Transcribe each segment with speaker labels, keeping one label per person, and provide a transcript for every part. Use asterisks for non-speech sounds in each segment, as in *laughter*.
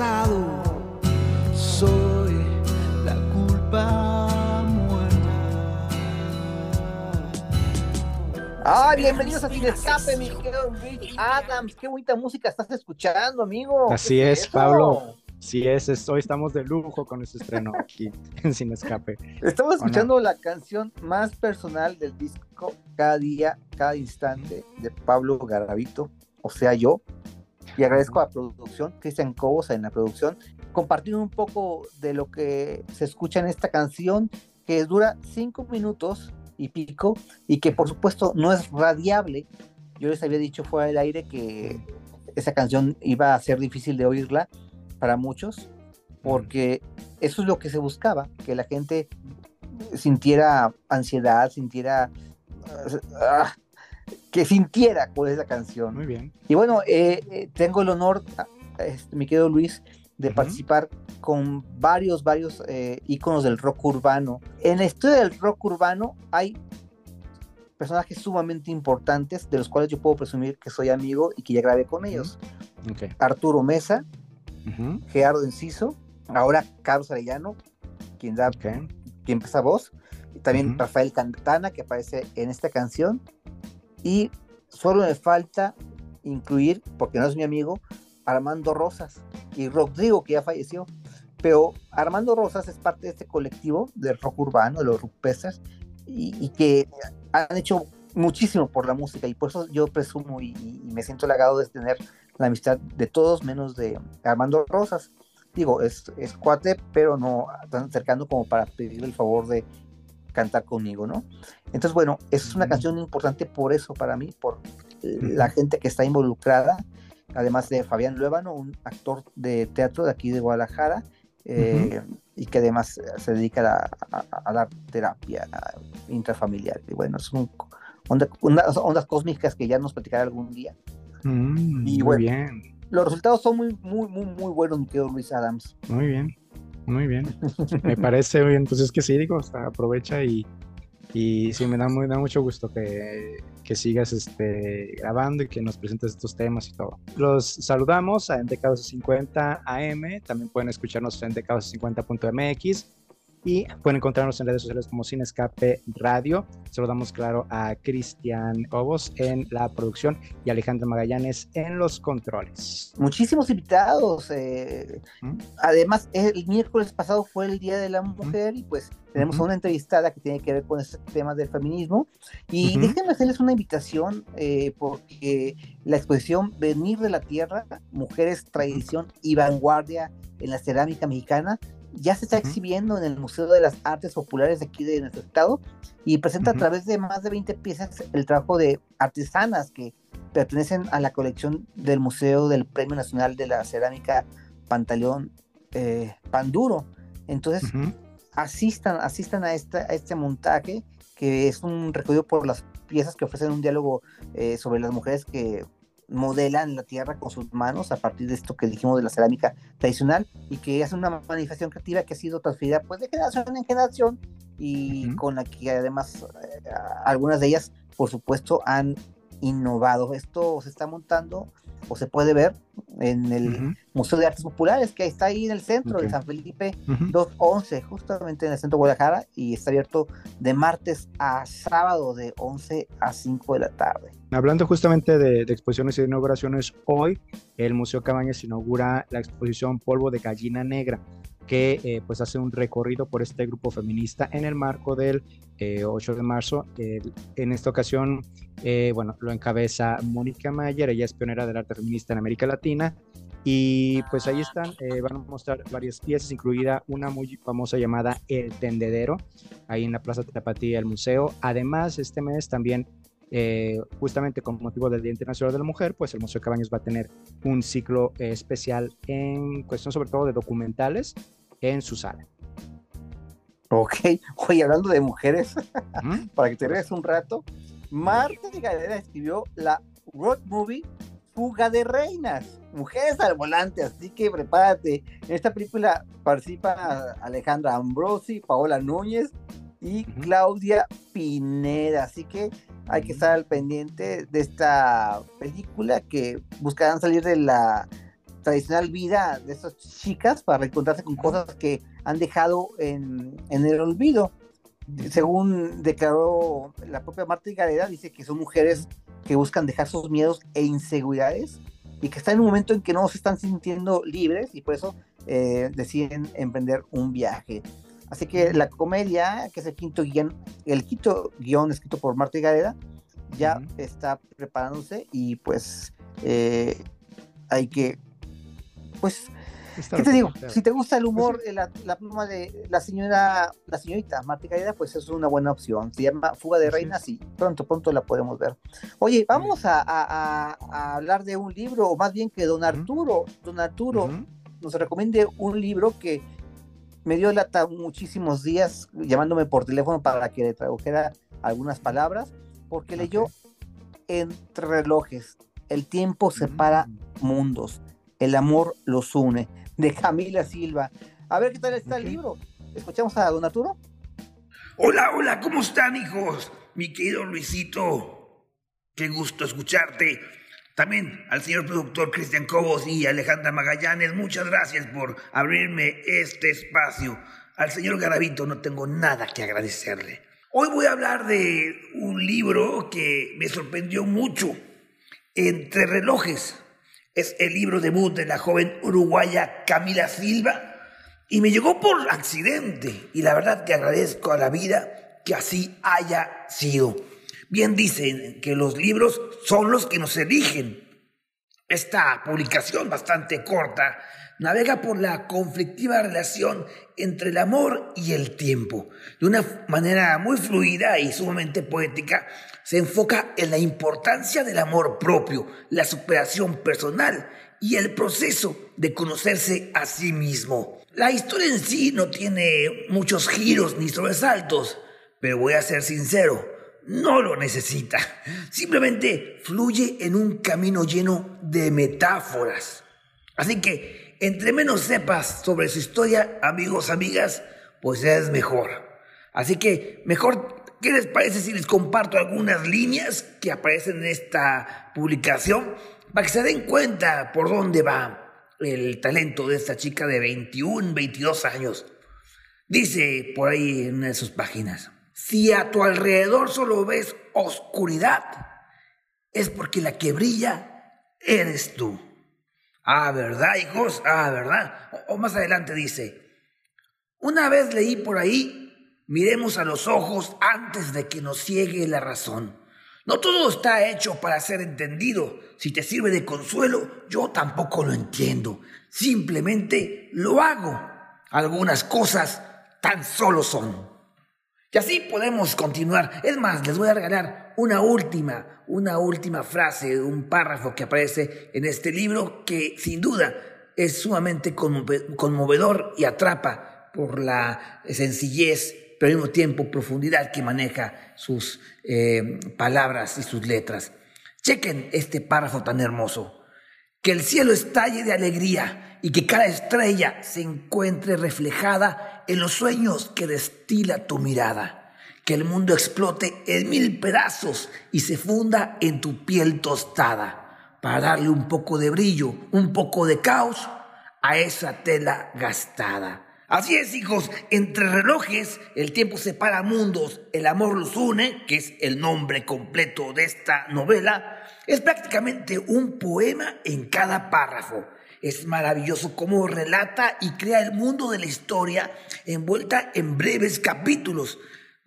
Speaker 1: Pasado. Soy la culpa muerta.
Speaker 2: Ah, bienvenidos a Sin Escape, mi querido Rich Adams. Qué bonita música estás escuchando, amigo.
Speaker 3: Así
Speaker 2: ¿Qué
Speaker 3: es? Pablo. Sí es, es- hoy estamos de lujo con este estreno aquí *laughs* en Sin Escape.
Speaker 2: Estamos escuchando la canción más personal del disco Cada día, cada instante de Pablo Garavito, o sea, yo. Y agradezco a la producción, Cristian Cobos en la producción, compartir un poco de lo que se escucha en esta canción, que dura cinco minutos y pico, y que por supuesto no es radiable. Yo les había dicho fuera del aire que esa canción iba a ser difícil de oírla para muchos, porque eso es lo que se buscaba, que la gente sintiera ansiedad, sintiera ah, que sintiera cuál es la canción.
Speaker 3: Muy bien.
Speaker 2: Y bueno, eh, eh, tengo el honor, mi querido Luis, de
Speaker 3: Ujú.
Speaker 2: participar con varios, varios eh, íconos del rock urbano. En la historia del rock urbano hay personajes sumamente importantes de los cuales yo puedo presumir que soy amigo y que ya grabé con ellos.
Speaker 3: Ok.
Speaker 2: Arturo Mesa,
Speaker 3: Ujú,
Speaker 2: Gerardo Enciso, ahora Carlos Arellano, quien da
Speaker 3: ok.
Speaker 2: quien empieza voz, y también. Rafael Cantana, que aparece en esta canción, y solo me falta incluir, porque no es mi amigo, Armando Rosas y Rodrigo, que ya falleció, pero Armando Rosas es parte de este colectivo del rock urbano, de los rupestres, y, y que han hecho muchísimo por la música, y por eso yo presumo y, y me siento halagado de tener la amistad de todos, menos de Armando Rosas. Digo, es, es cuate, pero no tan cercano como para pedirle el favor de cantar conmigo, ¿no? Entonces, bueno, es una canción importante por eso, para mí, por la gente que está involucrada, además de Fabián Luébano, un actor de teatro de aquí de Guadalajara, eh, y que además eh, se dedica a, a- a dar terapia intrafamiliar. Y bueno, es un, onda- unas ondas cósmicas que ya nos platicará algún día.
Speaker 3: Mm,
Speaker 2: Y
Speaker 3: muy
Speaker 2: bueno.
Speaker 3: bien,
Speaker 2: Los resultados son muy, muy, muy, muy buenos, mi querido Luis Adams.
Speaker 3: muy bien, muy bien. *laughs* Me parece bien. Pues es que sí, digo, hasta aprovecha y, y sí, me da, muy, da mucho gusto que, que sigas este, grabando y que nos presentes estos temas y todo. Los saludamos en DK50 AM, también pueden escucharnos en DK50.mx y pueden encontrarnos en redes sociales como Sin Escape Radio. Saludamos, claro, a Cristian Cobos en la producción y Alejandro Magallanes en los controles.
Speaker 2: muchísimos invitados. eh,
Speaker 3: ¿Mm?
Speaker 2: Además, el miércoles pasado fue el Día de la Mujer y pues tenemos a una entrevistada que tiene que ver con este tema del feminismo. Y déjenme hacerles una invitación eh, porque la exposición Venir de la Tierra, Mujeres, Tradición y Vanguardia en la Cerámica Mexicana ya se está exhibiendo en el Museo de las Artes Populares de aquí de nuestro estado y presenta a través de más de 20 piezas el trabajo de artesanas que pertenecen a la colección del Museo del Premio Nacional de la Cerámica Pantaleón eh, Panduro. Entonces, asistan, asistan a, esta, a este montaje, que es un recorrido por las piezas que ofrecen un diálogo eh, sobre las mujeres que modelan la tierra con sus manos a partir de esto que dijimos de la cerámica tradicional y que hace una manifestación creativa que ha sido transferida pues de generación en generación y
Speaker 3: Ujú.
Speaker 2: con la que además eh, algunas de ellas por supuesto han innovado. Esto se está montando o se puede ver en el. Museo de Artes Populares que está ahí en el centro de San Felipe
Speaker 3: Ujú.
Speaker 2: 211, justamente en el centro de Guadalajara, y está abierto de martes a sábado de 11 a 5 de la tarde.
Speaker 3: Hablando justamente de, de exposiciones y de inauguraciones, hoy el Museo Cabañas inaugura la exposición Polvo de Gallina Negra, que eh, pues hace un recorrido por este grupo feminista en el marco del eh, 8 de marzo. En esta ocasión, eh, bueno, lo encabeza Mónica Mayer, ella es pionera del arte feminista en América Latina. Y pues ahí están, eh, van a mostrar varias piezas, incluida una muy famosa llamada El Tendedero, ahí en la Plaza Tapatía del museo. Además, este mes también justamente con motivo del Día Internacional de la Mujer, pues el Museo Cabañas va a tener un ciclo especial en cuestión sobre todo de documentales en su sala.
Speaker 2: Ok, *laughs* oye, hablando de mujeres, *laughs* para que te veas un rato, Marta de Galera escribió la road movie Fuga de Reinas, mujeres al volante, así que prepárate. En esta película participa Alejandra Ambrosi, Paola Núñez y Claudia Pineda, así que hay que estar al pendiente de esta película que buscarán salir de la tradicional vida de estas chicas para reencontrarse con cosas que han dejado en, el olvido. Según declaró la propia Marta Gareda, dice que son mujeres que buscan dejar sus miedos e inseguridades y que están en un momento en que no se están sintiendo libres y por eso eh, deciden emprender un viaje. Así que la comedia, que es el quinto guion, el quinto guion escrito por Marta Gareda, ya está preparándose y pues eh, hay que, pues, ¿qué te digo? Si te gusta el pues humor, eh, la, pluma de la señora, la señorita Marta Gareda, pues es una buena opción. Se llama Fuga de Reinas y pronto, pronto la podemos ver. Oye, vamos a, hablar de un libro, o más bien que don Arturo, don Arturo nos recomiende un libro que me dio lata muchísimos días llamándome por teléfono para que le tradujera algunas palabras, porque leyó Entre relojes, el tiempo separa mm. mundos, el amor los une, de Camila Silva. A ver qué tal está el libro. ¿Escuchamos a Don Arturo?
Speaker 4: Hola, hola, ¿cómo están, hijos? Mi querido Luisito, qué gusto escucharte. También al señor productor Cristian Cobos y Alejandra Magallanes, muchas gracias por abrirme este espacio. Al señor Garavito no tengo nada que agradecerle. Hoy voy a hablar de un libro que me sorprendió mucho. Entre relojes. Es el libro debut de la joven uruguaya Camila Silva y me llegó por accidente y la verdad que agradezco a la vida que así haya sido. Bien dicen que los libros son los que nos eligen. Esta publicación bastante corta navega por la conflictiva relación entre el amor y el tiempo. De una manera muy fluida y sumamente poética, se enfoca en la importancia del amor propio, la superación personal y el proceso de conocerse a sí mismo. La historia en sí no tiene muchos giros ni sobresaltos, pero voy a ser sincero, no lo necesita. Simplemente fluye en un camino lleno de metáforas. Así que, entre menos sepas sobre su historia, amigos, amigas, pues es mejor. Así que, mejor, ¿qué les parece si les comparto algunas líneas que aparecen en esta publicación para que se den cuenta por dónde va el talento de esta chica de 21, 22 años? Dice por ahí en una de sus páginas. Si a tu alrededor solo ves oscuridad, es porque la que brilla eres tú. Ah, ¿verdad, hijos? Ah, ¿verdad? O, más adelante dice, una vez leí por ahí, miremos a los ojos antes de que nos ciegue la razón. No todo está hecho para ser entendido. Si te sirve de consuelo, yo tampoco lo entiendo. Simplemente lo hago. Algunas cosas tan solo son. Y así podemos continuar. Es más, les voy a regalar una última, una última frase, un párrafo que aparece en este libro que sin duda es sumamente conmovedor y atrapa por la sencillez, pero al mismo tiempo profundidad que maneja sus eh, palabras y sus letras. Chequen este párrafo tan hermoso. Que el cielo estalle de alegría y que cada estrella se encuentre reflejada en los sueños que destila tu mirada. Que el mundo explote en mil pedazos y se funda en tu piel tostada para darle un poco de brillo, un poco de caos a esa tela gastada. Así es, hijos, entre relojes el tiempo separa mundos, el amor los une, que es el nombre completo de esta novela, es prácticamente un poema en cada párrafo. Es maravilloso cómo relata y crea el mundo de la historia envuelta en breves capítulos,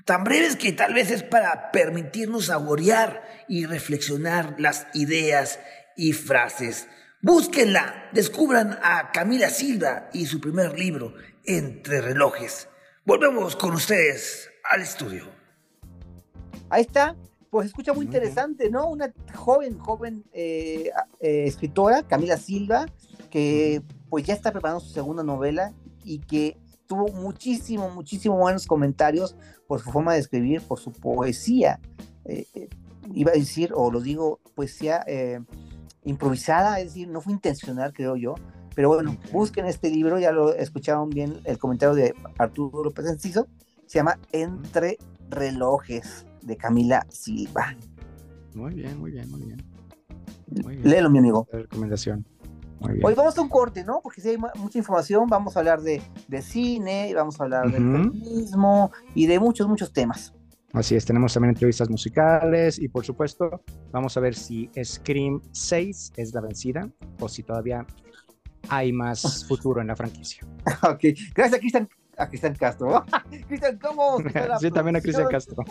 Speaker 4: tan breves que tal vez es para permitirnos saborear y reflexionar las ideas y frases. Búsquenla, descubran a Camila Silva y su primer libro, Entre relojes. Volvemos con ustedes al estudio.
Speaker 2: Ahí está, pues escucha muy interesante, ¿no? Una joven, joven eh, eh, escritora, Camila Silva, que pues ya está preparando su segunda novela y que tuvo muchísimo, muchísimo buenos comentarios por su forma de escribir, por su poesía. Eh, iba a decir, o lo digo, poesía improvisada, es decir, no fue intencional, creo yo. Pero bueno, busquen este libro, ya lo escucharon bien el comentario de Arturo López Enciso, se llama Entre Relojes de Camila Silva.
Speaker 3: Muy bien, muy bien, muy bien.
Speaker 2: Léelo, mi amigo.
Speaker 3: recomendación.
Speaker 2: Hoy vamos a un corte, ¿no? Porque si hay mucha información, vamos a hablar de, cine, vamos a hablar de feminismo y de muchos, muchos temas.
Speaker 3: Así es, tenemos también entrevistas musicales y por supuesto vamos a ver si Scream 6 es la vencida o si todavía hay más futuro en la franquicia. *laughs*
Speaker 2: ok, gracias Cristian a Cristian Castro. *laughs* Cristian, ¿cómo? *laughs*
Speaker 3: sí, también a Cristian Castro.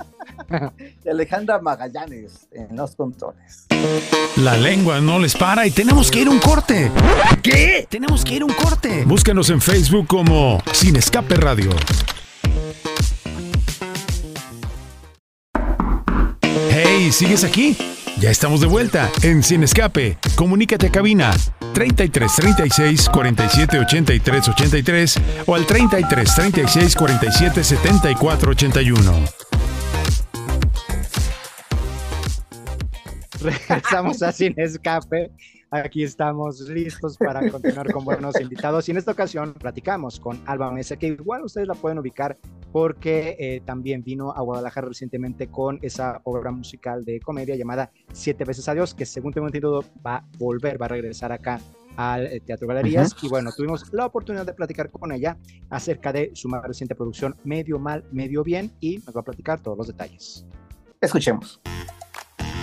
Speaker 2: y Alejandra Magallanes en los controles.
Speaker 5: La lengua no les para y tenemos que ir a un corte. ¿Qué? Tenemos que ir a un corte. Búscanos en Facebook como Sin Escape Radio. Hey, ¿sigues aquí? Ya estamos de vuelta en Sin Escape. Comunícate a cabina 33 36 47 83 83 o al 33 36 47 74 81.
Speaker 3: Regresamos a Sin Escape. Aquí estamos listos para continuar con buenos invitados y en esta ocasión platicamos con Alba Mesa, que igual ustedes la pueden ubicar porque eh, también vino a Guadalajara recientemente con esa obra musical de comedia llamada Siete veces Adiós, que según tengo entendido va a volver, va a regresar acá al eh, Teatro Galerías. Y bueno, tuvimos la oportunidad de platicar con ella acerca de su más reciente producción, Medio Mal, Medio Bien, y nos va a platicar todos los detalles.
Speaker 2: Escuchemos.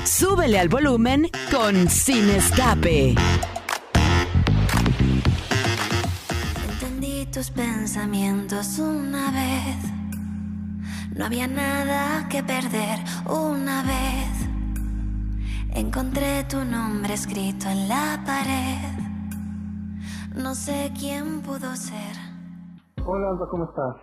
Speaker 6: Súbele al volumen con Sin Escape.
Speaker 7: Entendí tus pensamientos una vez. No había nada que perder una vez. Encontré tu nombre escrito en la pared. No sé quién pudo ser.
Speaker 3: Hola, Alba, ¿cómo estás?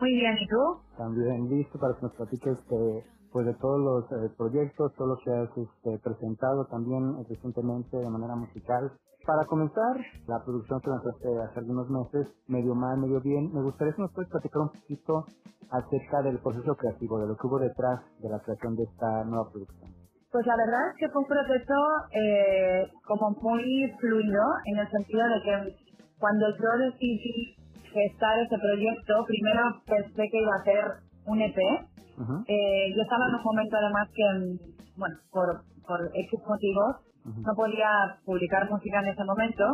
Speaker 8: Muy bien, ¿y tú?
Speaker 3: También, listo para que nos platiques de pues de todos los eh, proyectos, todo lo que has este, presentado también eh, recientemente de manera musical. Para comenzar, la producción que lanzaste hace algunos meses, medio mal, medio bien, me gustaría que nos puedes platicar un poquito acerca del proceso creativo, de lo que hubo detrás de la creación de esta nueva producción.
Speaker 8: Pues la verdad es que fue un proceso eh, como muy fluido, en el sentido de que cuando yo decidí gestar este proyecto, primero pensé que iba a ser un EP, eh, yo estaba en un momento además que, bueno, por, por X motivos, no podía publicar música en ese momento.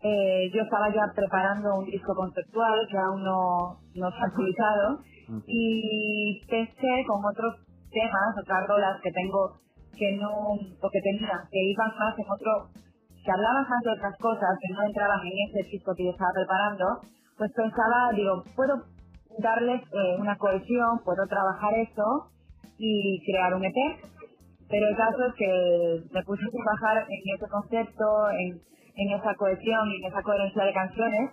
Speaker 8: Eh, yo estaba ya preparando un disco conceptual que aún no, no se ha publicado. Y pensé con otros temas, otras rolas que tengo que no, o que tenía, que iban más en otro, que hablaban más de otras cosas, que no entraban en ese disco que yo estaba preparando, pues pensaba, digo, puedo darles eh, una cohesión, puedo trabajar eso y crear un EP. Pero el caso es que me puse a trabajar en ese concepto, en, en esa cohesión y en esa coherencia de canciones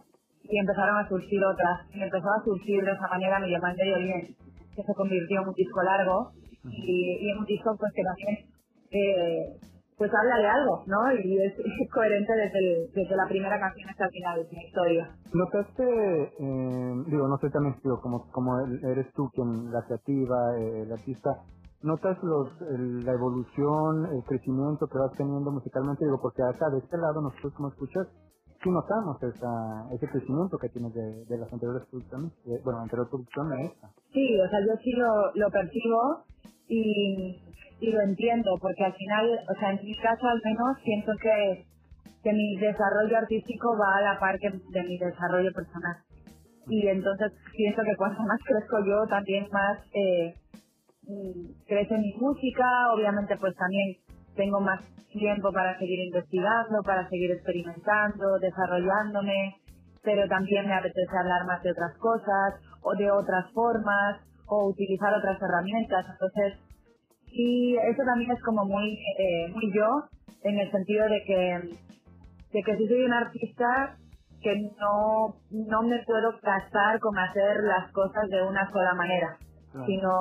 Speaker 8: y empezaron a surgir otras. Y empezó a surgir de esa manera Mi Mal Medio Bien, que se convirtió en un disco largo y, y en un disco pues que también eh, pues habla de algo, ¿no? Y es, *laughs* coherente desde, desde la primera canción hasta el final de la historia.
Speaker 3: ¿Notaste, eh, digo, no sé también, digo, como, como eres tú quien, la creativa, eh, el artista, ¿notas los, la evolución, el crecimiento que vas teniendo musicalmente? Digo, porque acá de este lado nosotros como escuchas, sí notamos esa, ese crecimiento que tienes de, de las anteriores producciones, bueno, la anterior producción de esta.
Speaker 8: Sí, o sea, yo sí lo, lo percibo y y lo entiendo, porque al final, o sea, en mi caso al menos siento que, que mi desarrollo artístico va a la par de mi desarrollo personal. Y entonces pienso que cuanto más crezco yo, también más eh, mm, crece mi música, obviamente pues también tengo más tiempo para seguir investigando, para seguir experimentando, desarrollándome, pero también me apetece hablar más de otras cosas o de otras formas o utilizar otras herramientas. Entonces, y eso también es como muy, eh, muy yo, en el sentido de que, de que si soy un artista que no, no me puedo casar con hacer las cosas de una sola manera. sino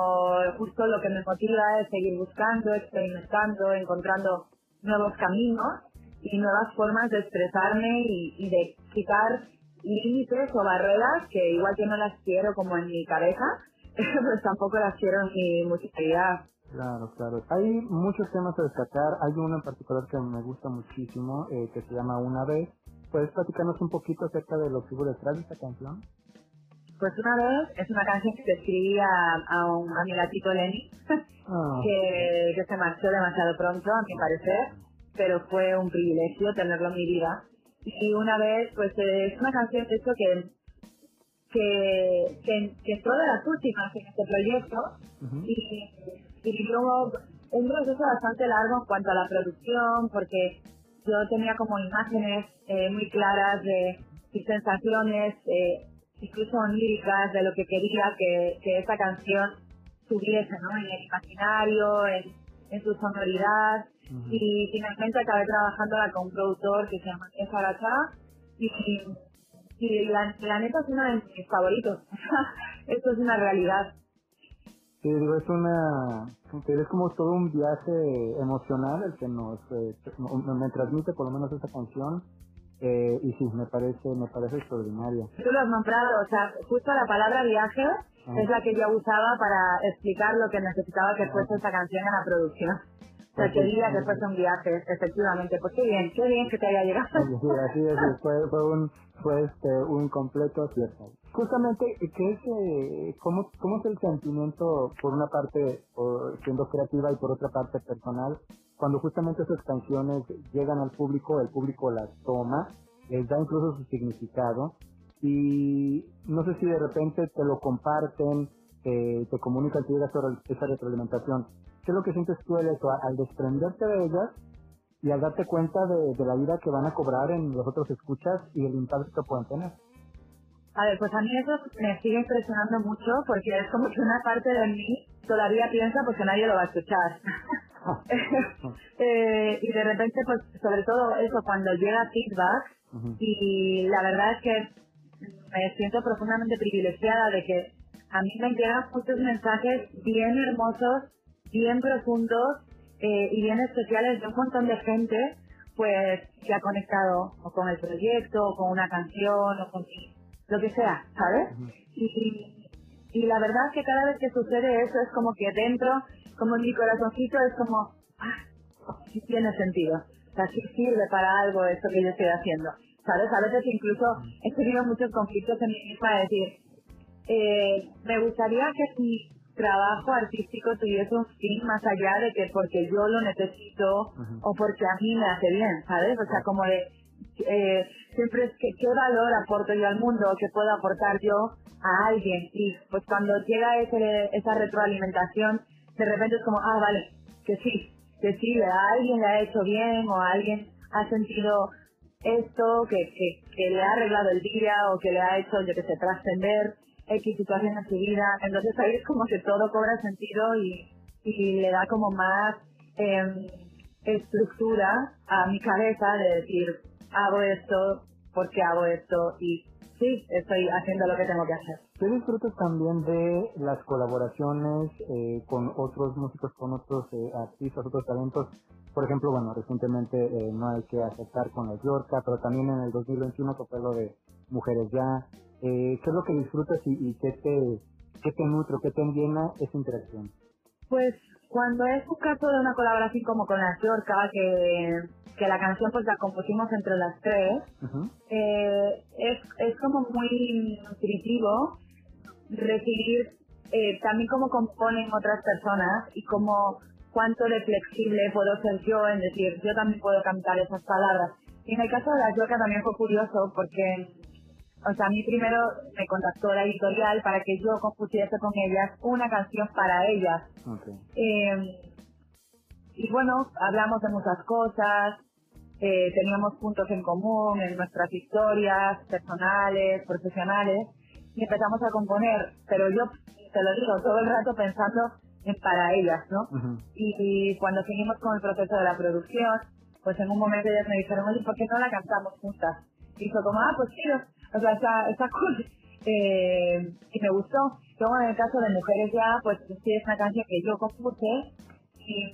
Speaker 8: justo lo que me motiva es seguir buscando, experimentando, encontrando nuevos caminos y nuevas formas de expresarme y, y de quitar límites o barreras que igual que no las quiero como en mi cabeza, *laughs* pues tampoco las quiero en mi musicalidad.
Speaker 9: Claro, claro. Hay muchos temas a destacar. Hay uno en particular que me gusta muchísimo, eh, que se llama Una vez. ¿Puedes platicarnos un poquito acerca de lo que hubo detrás de esta canción?
Speaker 8: Pues una vez es una canción que te escribí a, a un a mi gatito Lenny,
Speaker 9: Ah, *laughs*
Speaker 8: que, que se marchó demasiado pronto, a mi parecer, pero fue un privilegio tenerlo en mi vida. Y una vez, pues eh, es una canción de hecho que que, que, que entró de las últimas en este proyecto y, y vivió un proceso bastante largo en cuanto a la producción porque yo tenía como imágenes eh, muy claras de mis sensaciones, eh, incluso oníricas de lo que quería que, que esa canción tuviese ¿no? en el imaginario, en, en su sonoridad y finalmente acabé trabajándola con un productor que se llama Esa Gacha y, y la, la neta es uno de mis favoritos. *laughs* Esto es una realidad.
Speaker 9: Sí, digo, es una... Es como todo un viaje emocional el que nos... eh, me, transmite por lo menos esta canción. Eh, y sí, me parece, me parece extraordinaria.
Speaker 8: Tú lo has nombrado, o sea, justo la palabra viaje es la que yo usaba para explicar lo que necesitaba que fuese esta canción en la producción. O sea, quería que fuese un viaje, efectivamente. Pues qué bien, qué bien que te haya llegado.
Speaker 9: Sí, así es, fue, fue un, fue este, un completo acierto. Justamente, ¿qué es, eh, cómo, ¿cómo es el sentimiento, por una parte, siendo creativa y por otra parte personal, cuando justamente esas canciones llegan al público, el público las toma, les da incluso su significado, y no sé si de repente te lo comparten, te, te comunican, te llega esa, retroalimentación. ¿Qué es lo que sientes tú el hecho, al desprenderte de ellas y al darte cuenta de, de la vida que van a cobrar en los otros escuchas y el impacto que pueden tener?
Speaker 8: A ver, pues a mí eso me sigue impresionando mucho porque es como que una parte de mí todavía piensa pues que nadie lo va a escuchar. *laughs* *laughs* Eh, y de repente, pues sobre todo eso, cuando llega feedback, y la verdad es que me siento profundamente privilegiada de que a mí me llegan muchos mensajes bien hermosos, bien profundos eh, y bien especiales de un montón de gente pues que ha conectado o con el proyecto o con una canción o con lo que sea, ¿sabes? Y, y la verdad es que cada vez que sucede eso es como que dentro, como en mi corazoncito es como, ah, sí tiene sentido, o sea, sí sirve para algo esto que yo estoy haciendo, ¿sabes? A veces incluso he tenido muchos conflictos en mi misma de decir, eh, me gustaría que mi trabajo artístico tuviese un fin más allá de que porque yo lo necesito o porque a mí me hace bien, ¿sabes? O sea, como de, eh, siempre es que qué valor aporto yo al mundo, qué puedo aportar yo a alguien. Y pues cuando llega ese, esa retroalimentación, de repente es como, ah, vale, que sí, que sí, a alguien le ha hecho bien o a alguien ha sentido esto, que, que, le ha arreglado el día o que le ha hecho, yo que sé, trascender X situación en su vida. Entonces ahí es como que todo cobra sentido y, y le da como más em, estructura a mi cabeza de decir, hago esto, porque hago esto y sí, estoy haciendo lo que tengo que hacer.
Speaker 9: ¿Qué disfrutas también de las colaboraciones eh, con otros músicos, con otros eh, artistas, otros talentos? Por ejemplo, bueno, recientemente eh, no hay que aceptar con la Yorka, pero también en el 2021 que fue lo de Mujeres Ya. Eh, ¿Qué es lo que disfrutas y, y qué, te, qué te nutre, qué te llena esa interacción?
Speaker 8: Pues cuando es un caso de una colaboración como con la Yorka, que, que la canción pues la compusimos entre las tres, eh, es, es como muy nutritivo recibir eh, también cómo componen otras personas y cómo cuánto de flexible puedo ser yo en decir, yo también puedo cantar esas palabras. Y en el caso de la Yorka también fue curioso porque, o sea, a mí primero me contactó la editorial para que yo compusiese con ellas una canción para ellas. Eh, y bueno, hablamos de muchas cosas, eh, teníamos puntos en común en nuestras historias personales, profesionales, y empezamos a componer, pero yo te lo digo todo el rato pensando en para ellas, ¿no? y, y cuando seguimos con el proceso de la producción, pues en un momento ellas me dijeron, oye, ¿por qué no la cantamos juntas? Y fue como, ah, pues sí, o sea, está, está cool. eh, y me gustó. Luego en el caso de Mujeres Ya, pues sí es una canción que yo compuse y,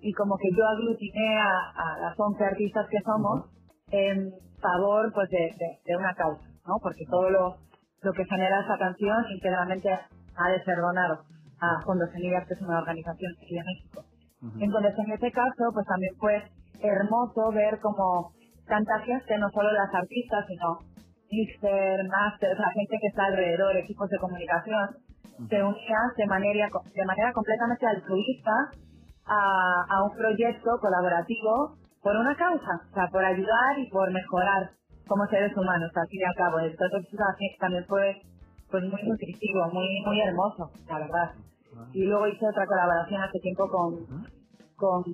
Speaker 8: y como que yo aglutiné a, a las 11 artistas que somos en favor pues de, de, de una causa, ¿no? Porque todo lo, lo que genera esa canción íntegramente ha de ser donado a Fondos Semillas, que es una organización aquí de México. Entonces, en ese caso, pues también fue hermoso ver como tanta gente, no solo las artistas, sino mixer, master, la gente que está alrededor, equipos de comunicación, se unían de manera, de manera completamente altruista a, a un proyecto colaborativo por una causa, o sea, por ayudar y por mejorar como seres humanos, al fin y al cabo. Entonces, eso también fue pues muy nutritivo, muy muy hermoso, la verdad. Y luego hice otra colaboración hace tiempo con, con,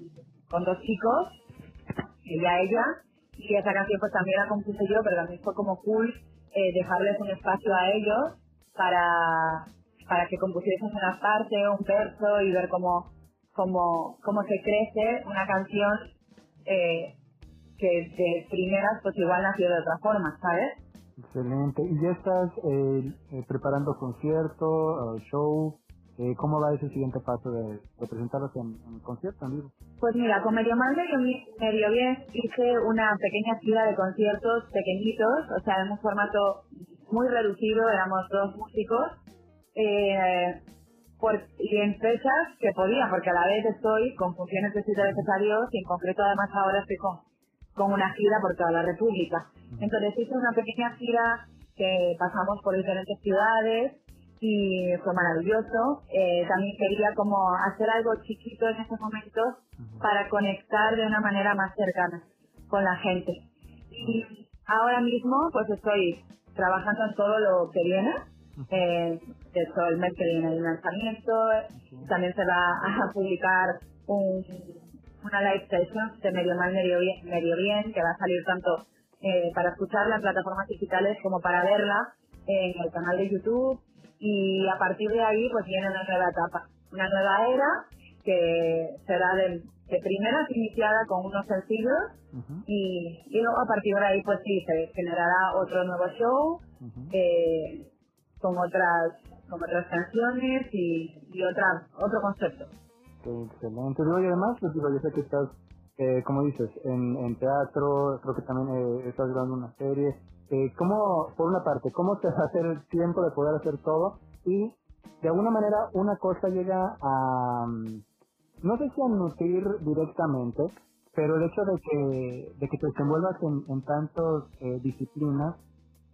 Speaker 8: con dos chicos, ella ella, y esa canción pues también la compuse yo, pero también fue como cool eh, dejarles un espacio a ellos para, para que compusiesen una parte, un verso y ver cómo, cómo, cómo se crece una canción eh, que de primeras pues igual nació de otra forma, ¿sabes?
Speaker 9: Excelente. ¿Y ya estás eh, eh, preparando concierto, eh, show? Eh, ¿Cómo va ese siguiente paso de, de presentarlos en, en concierto en vivo?
Speaker 8: Pues mira, con Medio Mal Medio, Mi- Medio Bien hice una pequeña gira de conciertos pequeñitos, o sea, en un formato muy reducido, éramos dos músicos, eh, por, y en fechas que podía, porque a la vez estoy con funciones de siete veces a Dios y en concreto además ahora estoy con, con una gira por toda la República. Entonces hice una pequeña gira que pasamos por diferentes ciudades y fue maravilloso. Eh, también quería como hacer algo chiquito en ese momento para conectar de una manera más cercana con la gente. Y ahora mismo pues estoy trabajando en todo lo que viene. Eh, de hecho, el mes que viene hay un lanzamiento. También se va a publicar un, una live session de Medio Mal, Medio Bien, Medio Bien que va a salir tanto eh, para escucharla en plataformas digitales como para verla en el canal de YouTube. Y a partir de ahí, pues viene una nueva etapa, una nueva era que será de, de primeras iniciada con unos sencillos y, y luego a partir de ahí, pues sí, se generará otro nuevo show eh, con otras con otras canciones y, y otra otro concepto.
Speaker 9: Excelente. Y además, pues digo, yo sé que estás, eh, como dices, en, en teatro, creo que también eh, estás grabando una serie. Eh, ¿Cómo, por una parte, cómo te va hacer el tiempo de poder hacer todo? Y de alguna manera una cosa llega a, mm, no sé si a nutrir directamente, pero el hecho de que, de que te desenvuelvas en, en tantas eh, disciplinas,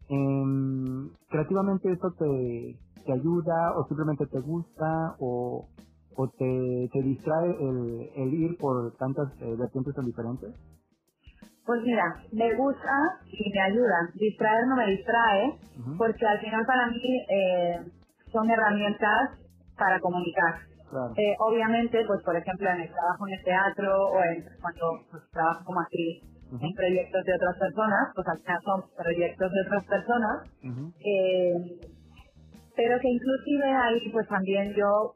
Speaker 9: em, creativamente eso te, te ayuda o simplemente te gusta o, o te, te distrae el, el ir por tantas eh, vertientes tan diferentes?
Speaker 8: Pues mira, me gusta y me ayuda. Distraer no me distrae, porque al final para mí eh, son herramientas para comunicar.
Speaker 9: Claro.
Speaker 8: Eh, obviamente, pues por ejemplo, en el trabajo en el teatro o en, cuando pues, trabajo como actriz en proyectos de otras personas, pues al final son proyectos de otras personas, eh, pero que inclusive ahí pues también yo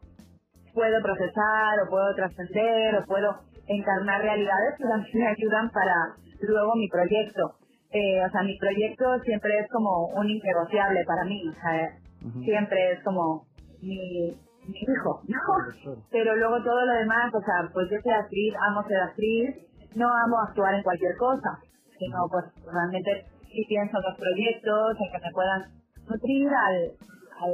Speaker 8: puedo procesar o puedo trascender o puedo encarnar realidades que también me ayudan para luego mi proyecto. Eh, o sea, mi proyecto siempre es como un innegociable para mí, o sea, siempre es como mi, mi hijo, ¿no? Pero luego todo lo demás, o sea, pues yo soy actriz, amo ser actriz, no amo actuar en cualquier cosa, sino pues realmente sí pienso en los proyectos, en que me puedan nutrir al, al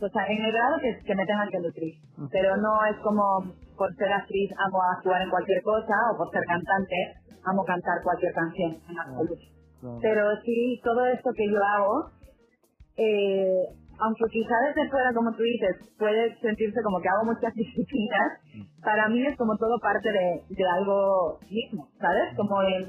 Speaker 8: o sea, en el grado que, que me tengan que nutrir. Pero no es como por ser actriz amo actuar en cualquier cosa o por ser cantante amo cantar cualquier canción en absoluto. Pero sí, todo esto que yo hago, eh, aunque quizá desde fuera, como tú dices, puede sentirse como que hago muchas *laughs* disciplinas, para mí es como todo parte de, de algo mismo, ¿sabes? Como en,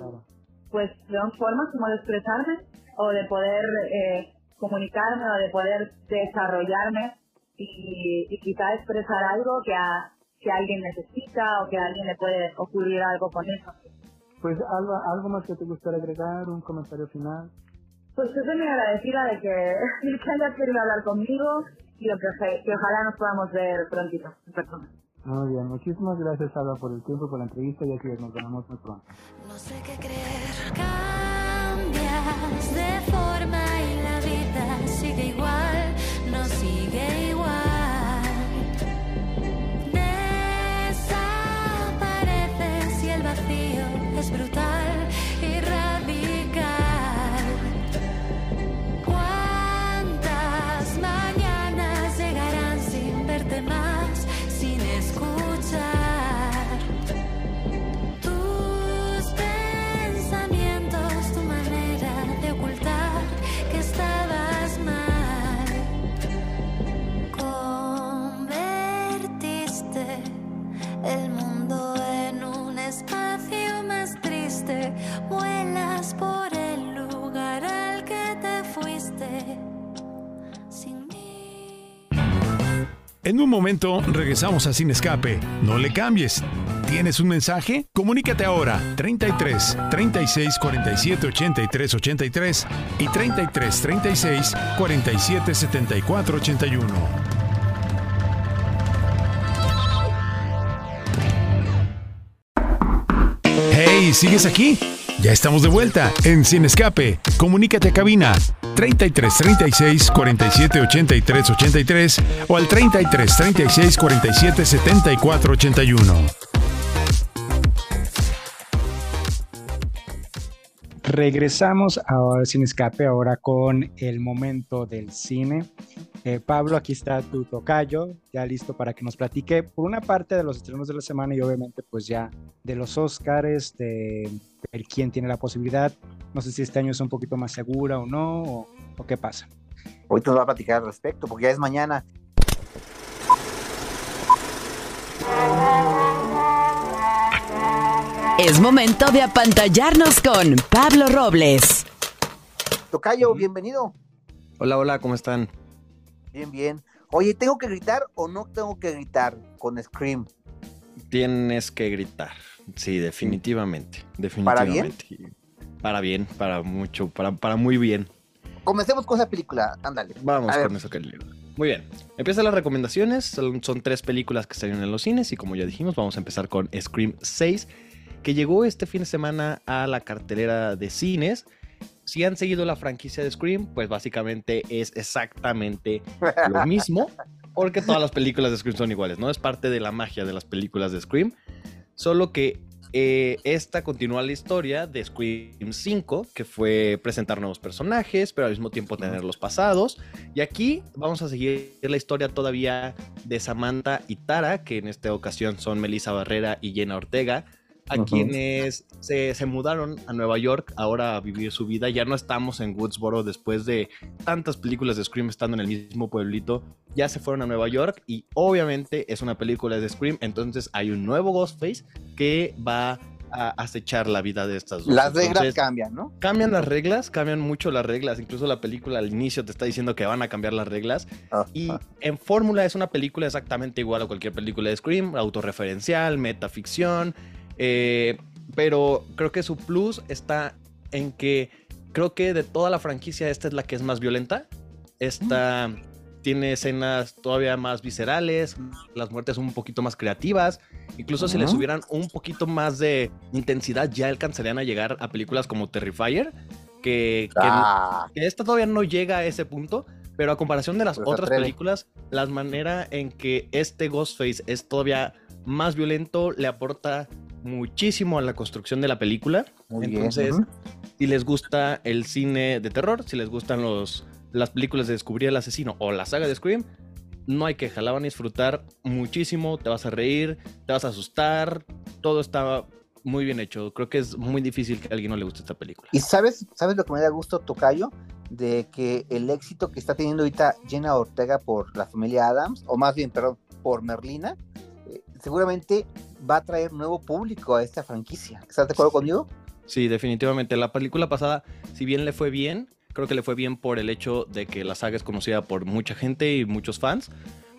Speaker 8: pues son formas como de expresarme o de poder eh, comunicarme o de poder desarrollarme y, y quizá expresar algo que a, que alguien necesita o que a alguien le puede ocurrir algo con eso.
Speaker 9: Pues algo, algo más que te gustaría agregar, un comentario final.
Speaker 8: Pues yo estoy muy agradecida de que, *laughs* de que hayas querido hablar conmigo y lo que, que ojalá nos podamos ver prontito en persona.
Speaker 9: Muy bien, muchísimas gracias Alba por el tiempo, por la entrevista y así nos vemos muy pronto.
Speaker 7: No sé qué creer. Cambias de forma y la vida sigue igual. es brutal y radical. ¿Cuántas mañanas llegarán sin verte más, sin escuchar? Tus pensamientos, tu manera de ocultar que estabas mal. Convertiste el mundo
Speaker 5: En un momento regresamos a Sin Escape. No le cambies. ¿Tienes un mensaje? Comunícate ahora 33 36 47 83 83 y 33 36 47 74 81. Hey, ¿sigues aquí? Ya estamos de vuelta en Sin Escape. Comunícate a cabina 33 36 47 83 83 o al 33 36 47 74 81.
Speaker 3: Regresamos ahora sin escape, ahora con el momento del cine. Eh, Pablo, aquí está tu tocayo, ya listo para que nos platique por una parte de los estrenos de la semana y obviamente pues ya de los Oscars, de ver quién tiene la posibilidad. No sé si este año es un poquito más segura o no, o, o qué pasa.
Speaker 2: Ahorita nos va a platicar al respecto, porque ya es mañana.
Speaker 6: Es momento de apantallarnos con Pablo Robles.
Speaker 2: Tocayo, bienvenido.
Speaker 10: Hola, hola, ¿cómo están?
Speaker 2: Bien, bien. Oye, ¿tengo que gritar o no tengo que gritar con Scream?
Speaker 10: Tienes que gritar. Sí, definitivamente. Definitivamente. ¿Para bien? Para mucho, para, para muy bien.
Speaker 2: Comencemos con esa película, ándale.
Speaker 10: Vamos
Speaker 2: A
Speaker 10: con
Speaker 2: ver.
Speaker 10: eso que le Muy bien. Empiezan las recomendaciones. Son, son tres películas que salieron en los cines y como ya dijimos, vamos a empezar con Scream 6, que llegó este fin de semana a la cartelera de cines. Si han seguido la franquicia de Scream, pues básicamente es exactamente lo mismo, *laughs* porque todas las películas de Scream son iguales, ¿no? Es parte de la magia de las películas de Scream, solo que eh, esta continúa la historia de Scream 5, que fue presentar nuevos personajes, pero al mismo tiempo tener los pasados. Y aquí vamos a seguir la historia todavía de Samantha y Tara, que en esta ocasión son Melissa Barrera y Jenna Ortega, a quienes se, se mudaron a Nueva York ahora a vivir su vida. Ya no estamos en Woodsboro después de tantas películas de Scream estando en el mismo pueblito. Ya se fueron a Nueva York y obviamente es una película de Scream. Entonces hay un nuevo Ghostface que va a acechar la vida de estas dos.
Speaker 2: Las reglas
Speaker 10: Entonces,
Speaker 2: cambian, ¿no?
Speaker 10: Cambian las reglas, cambian mucho las reglas. Incluso la película al inicio te está diciendo que van a cambiar las reglas. Y en fórmula es una película exactamente igual a cualquier película de Scream, autorreferencial, metaficción. Eh, pero creo que su plus está en que creo que de toda la franquicia esta es la que es más violenta. Esta tiene escenas todavía más viscerales, las muertes un poquito más creativas. Incluso si les
Speaker 2: Ujú.
Speaker 10: hubieran un poquito más de intensidad, ya alcanzarían a llegar a películas como Terrifier, que,
Speaker 2: Ah.
Speaker 10: que esta todavía no llega a ese punto, pero a comparación de las otras
Speaker 2: atreve.
Speaker 10: películas, la manera en que este Ghostface es todavía más violento le aporta muchísimo a la construcción de la película.
Speaker 2: Muy bien,
Speaker 10: Entonces,
Speaker 2: ujú.
Speaker 10: si les gusta el cine de terror, si les gustan los, las películas de descubrir al asesino o la saga de Scream, no hay queja, la van a disfrutar muchísimo, te vas a reír, te vas a asustar, todo está muy bien hecho. Creo que es muy difícil que a alguien no le guste esta película.
Speaker 2: ¿Y sabes, sabes lo que me da gusto, Tocayo? De que el éxito que está teniendo ahorita Jenna Ortega por la familia Adams, o más bien, perdón, por Merlina, seguramente va a traer nuevo público a esta franquicia. ¿Estás de acuerdo conmigo?
Speaker 10: Sí, definitivamente. La película pasada, si bien le fue bien, creo que le fue bien por el hecho de que la saga es conocida por mucha gente y muchos fans,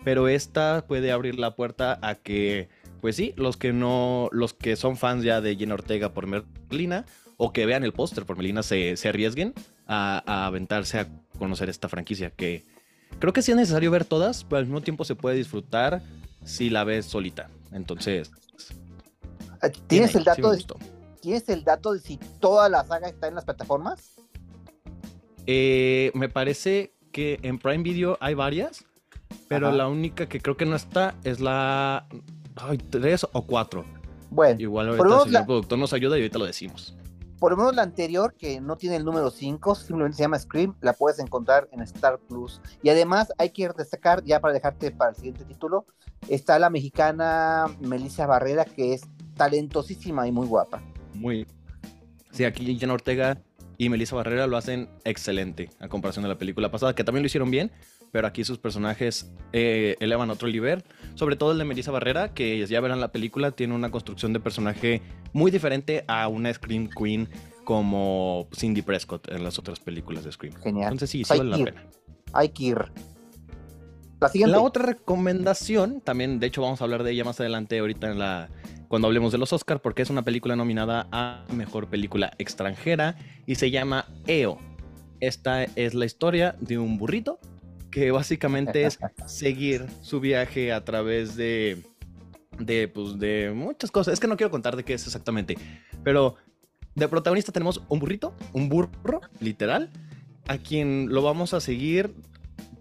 Speaker 10: pero esta puede abrir la puerta a que, pues sí, los que no, los que son fans ya de Jenna Ortega por Merlina o que vean el póster por Merlina se, se arriesguen a, a aventarse a conocer esta franquicia que creo que sí es necesario ver todas, pero al mismo tiempo se puede disfrutar si la ves solita. Entonces,
Speaker 2: Eh, ¿Tienes el
Speaker 10: sí
Speaker 2: dato de,
Speaker 10: gustó.
Speaker 2: ¿Tienes el dato de si toda la saga está en las plataformas?
Speaker 10: Eh, me parece que en Prime Video hay varias, pero
Speaker 2: Ajá.
Speaker 10: la única que creo que no está es la ay, tres o cuatro.
Speaker 2: Bueno,
Speaker 10: Igual ahorita el señor
Speaker 2: la-
Speaker 10: productor nos ayuda y ahorita lo decimos.
Speaker 2: por lo menos la anterior, que no tiene el número 5, simplemente se llama Scream, la puedes encontrar en Star Plus. Y además hay que destacar, ya para dejarte para el siguiente título, está la mexicana Melissa Barrera, que es talentosísima y muy guapa.
Speaker 10: Muy. Sí, aquí Jenna Ortega y Melissa Barrera lo hacen excelente a comparación de la película pasada, que también lo hicieron bien, pero aquí sus personajes eh, elevan otro nivel. Sobre todo el de Melissa Barrera, que ya verán la película, tiene una construcción de personaje muy diferente a una Scream Queen como Cindy Prescott en las otras películas de Scream.
Speaker 2: Genial.
Speaker 10: Entonces sí, sí vale la pena.
Speaker 2: Hay que ir. La siguiente.
Speaker 10: La otra recomendación, también, de hecho, vamos a hablar de ella más adelante, ahorita en la. Cuando hablemos de los Oscar, porque es una película nominada a mejor película extranjera y se llama EO. Esta es la historia de un burrito que básicamente es *laughs* seguir su viaje a través de, de, pues, de muchas cosas. Es que no quiero contar de qué es exactamente, pero de protagonista tenemos un burrito, un burro, literal, a quien lo vamos a seguir